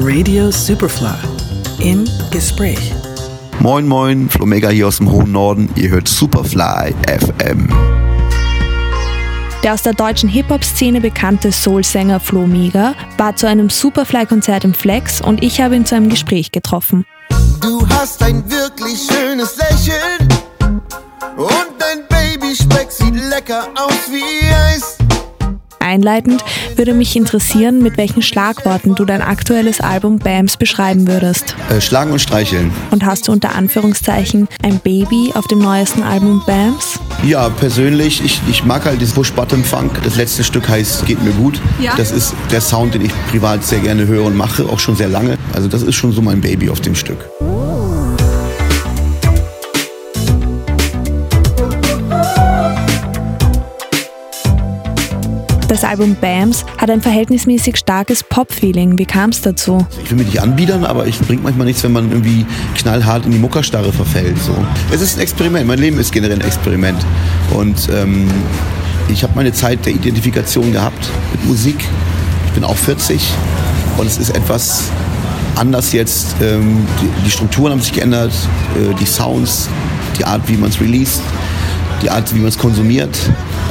Radio Superfly im Gespräch. Moin Moin, Flomega hier aus dem hohen Norden. Ihr hört Superfly FM. Der aus der deutschen Hip-Hop-Szene bekannte Soul-Sänger Flo Mega war zu einem Superfly-Konzert im Flex und ich habe ihn zu einem Gespräch getroffen. Du hast ein wirklich schönes Lächeln Einleitend würde mich interessieren, mit welchen Schlagworten du dein aktuelles Album BAMS beschreiben würdest. Äh, schlagen und streicheln. Und hast du unter Anführungszeichen ein Baby auf dem neuesten Album BAMS? Ja, persönlich, ich, ich mag halt dieses Push-Button-Funk. Das letzte Stück heißt Geht mir gut. Ja. Das ist der Sound, den ich privat sehr gerne höre und mache, auch schon sehr lange. Also das ist schon so mein Baby auf dem Stück. Das Album BAMS hat ein verhältnismäßig starkes Pop-Feeling. Wie kam es dazu? Ich will mich nicht anbiedern, aber es bringt manchmal nichts, wenn man irgendwie knallhart in die Muckerstarre verfällt. So. Es ist ein Experiment. Mein Leben ist generell ein Experiment. Und ähm, ich habe meine Zeit der Identifikation gehabt mit Musik. Ich bin auch 40 und es ist etwas anders jetzt. Ähm, die, die, Strukturen haben sich geändert, äh, die Sounds, die Art, wie man es released, die Art, wie man es konsumiert.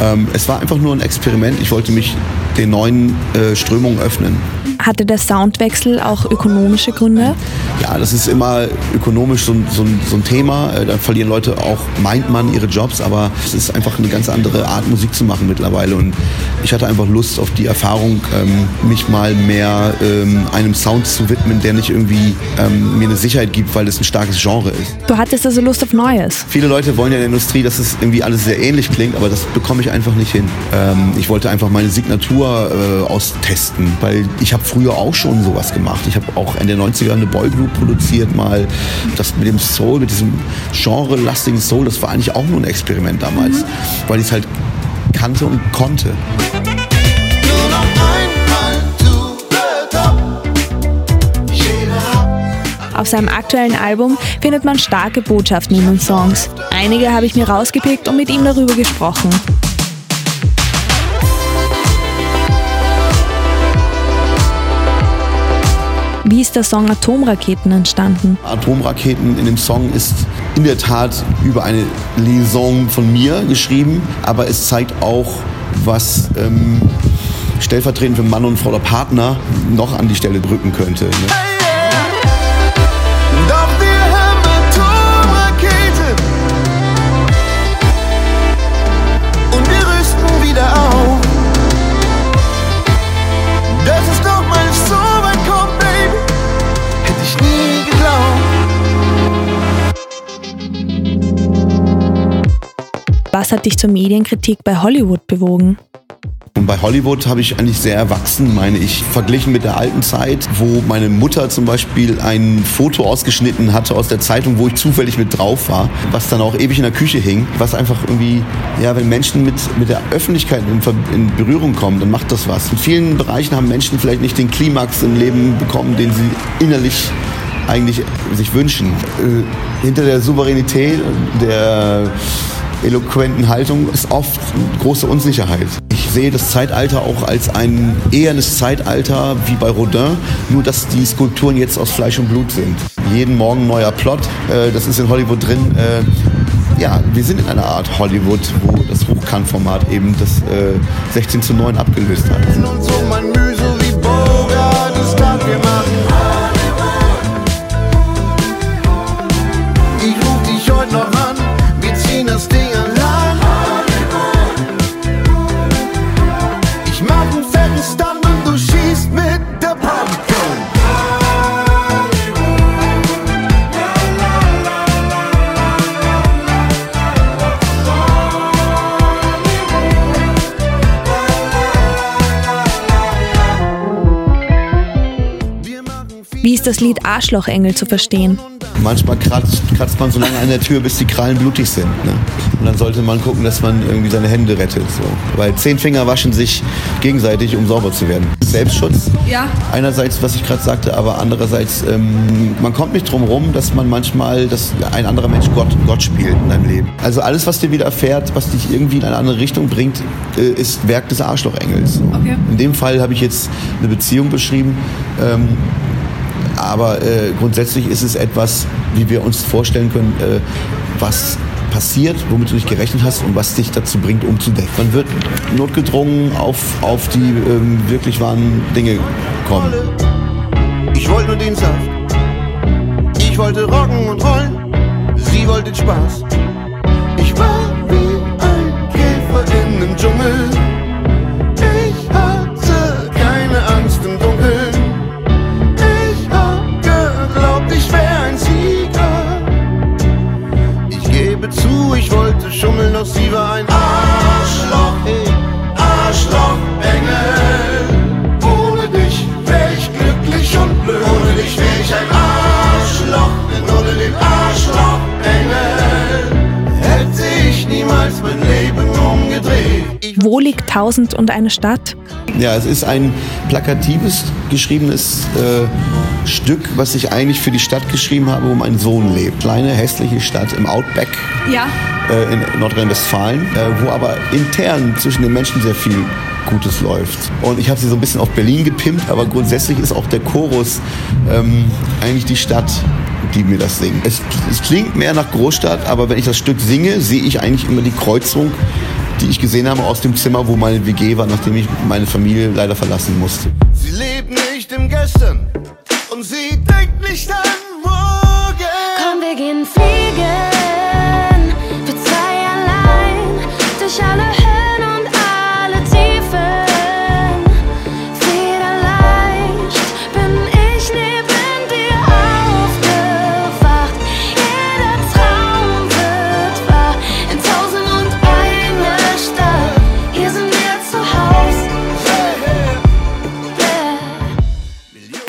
Ähm, es war einfach nur ein Experiment. Ich wollte mich den neuen äh, Strömungen öffnen. Hatte der Soundwechsel auch ökonomische Gründe? Ja, das ist immer ökonomisch so, so, so ein Thema. Äh, da verlieren Leute auch, meint man, ihre Jobs, aber es ist einfach eine ganz andere Art, Musik zu machen mittlerweile. Und ich hatte einfach Lust auf die Erfahrung, ähm, mich mal mehr ähm, einem Sound zu widmen, der nicht irgendwie ähm, mir eine Sicherheit gibt, weil es ein starkes Genre ist. Du hattest also Lust auf Neues? Viele Leute wollen ja in der Industrie, dass es irgendwie alles sehr ähnlich klingt, aber das bekomme ich einfach nicht hin. Ähm, ich wollte einfach meine Signatur äh, austesten, weil ich habe früher auch schon sowas gemacht. Ich habe auch in den 90ern eine Boygroup produziert mal. Das mit dem Soul, mit diesem genre-lastigen Soul, das war eigentlich auch nur ein Experiment damals, mhm. weil ich es halt kannte und konnte. Auf seinem aktuellen Album findet man starke Botschaften in den Songs. Einige habe ich mir rausgepickt und mit ihm darüber gesprochen. Wie ist der Song Atomraketen entstanden? Atomraketen in dem Song ist in der Tat über eine Liaison von mir geschrieben, aber es zeigt auch, was ähm, stellvertretend für Mann und Frau oder Partner noch an die Stelle drücken könnte. Ne? Was hat dich zur Medienkritik bei Hollywood bewogen? Und bei Hollywood habe ich eigentlich sehr erwachsen, meine ich, verglichen mit der alten Zeit, wo meine Mutter zum Beispiel ein Foto ausgeschnitten hatte aus der Zeitung, wo ich zufällig mit drauf war, was dann auch ewig in der Küche hing, was einfach irgendwie, ja, wenn Menschen mit, mit der Öffentlichkeit in, in Berührung kommen, dann macht das was. In vielen Bereichen haben Menschen vielleicht nicht den Klimax im Leben bekommen, den sie innerlich eigentlich sich wünschen. Äh, hinter der Souveränität, der eloquenten Haltung ist oft große Unsicherheit. Ich sehe das Zeitalter auch als ein ehernes Zeitalter wie bei Rodin, nur dass die Skulpturen jetzt aus Fleisch und Blut sind. Jeden Morgen neuer Plot, äh, das ist in Hollywood drin. Äh, ja, wir sind in einer Art Hollywood, wo das Hochkantformat eben das 16 äh, zu 9 abgelöst hat. Wie ist das Lied Arschlochengel zu verstehen? Manchmal kratzt, kratzt man so lange an der Tür, bis die Krallen blutig sind. Ne? Und dann sollte man gucken, dass man irgendwie seine Hände rettet. So. Weil zehn Finger waschen sich gegenseitig, um sauber zu werden. Selbstschutz. Ja. Einerseits, was ich gerade sagte, aber andererseits, ähm, man kommt nicht drum rum, dass man manchmal, dass ein anderer Mensch Gott, Gott spielt in deinem Leben. Also alles, was dir widerfährt, was dich irgendwie in eine andere Richtung bringt, äh, ist Werk des Arschlochengels. Okay. In dem Fall habe ich jetzt eine Beziehung beschrieben. Ähm, aber äh, grundsätzlich ist es etwas, wie wir uns vorstellen können, äh, was passiert, womit du nicht gerechnet hast und was dich dazu bringt, umzudenken. Man wird notgedrungen auf, auf die ähm, wirklich wahren Dinge kommen. Ich wollte nur den Saft. Ich wollte rocken und rollen. Sie wollte Spaß. Doch sie war ein Arschloch, hey, Arschloch-Engel. Ohne dich wär ich glücklich und blöd. Ohne dich wär ich ein Arschloch, denn ohne den Arschloch-Engel hätte ich niemals mein Leben umgedreht. Wo liegt Tausend und eine Stadt? Ja, es ist ein plakatives, geschriebenes äh, Stück, was ich eigentlich für die Stadt geschrieben habe, wo mein Sohn lebt. Kleine, hässliche Stadt im Outback Ja. Äh, in Nordrhein-Westfalen, äh, wo aber intern zwischen den Menschen sehr viel Gutes läuft. Und ich habe sie so ein bisschen auf Berlin gepimpt, aber grundsätzlich ist auch der Chorus ähm, eigentlich die Stadt, die mir das singt. Es, es klingt mehr nach Großstadt, aber wenn ich das Stück singe, sehe ich eigentlich immer die Kreuzung, die ich gesehen habe aus dem Zimmer, wo meine WG war, nachdem ich meine Familie leider verlassen musste. Sie lebt nicht im Gestern und sie denkt nicht an morgen. Komm, wir gehen fliegen,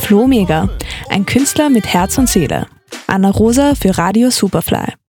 Flo Mega, ein Künstler mit Herz und Seele. Anna Rosa für Radio Superfly.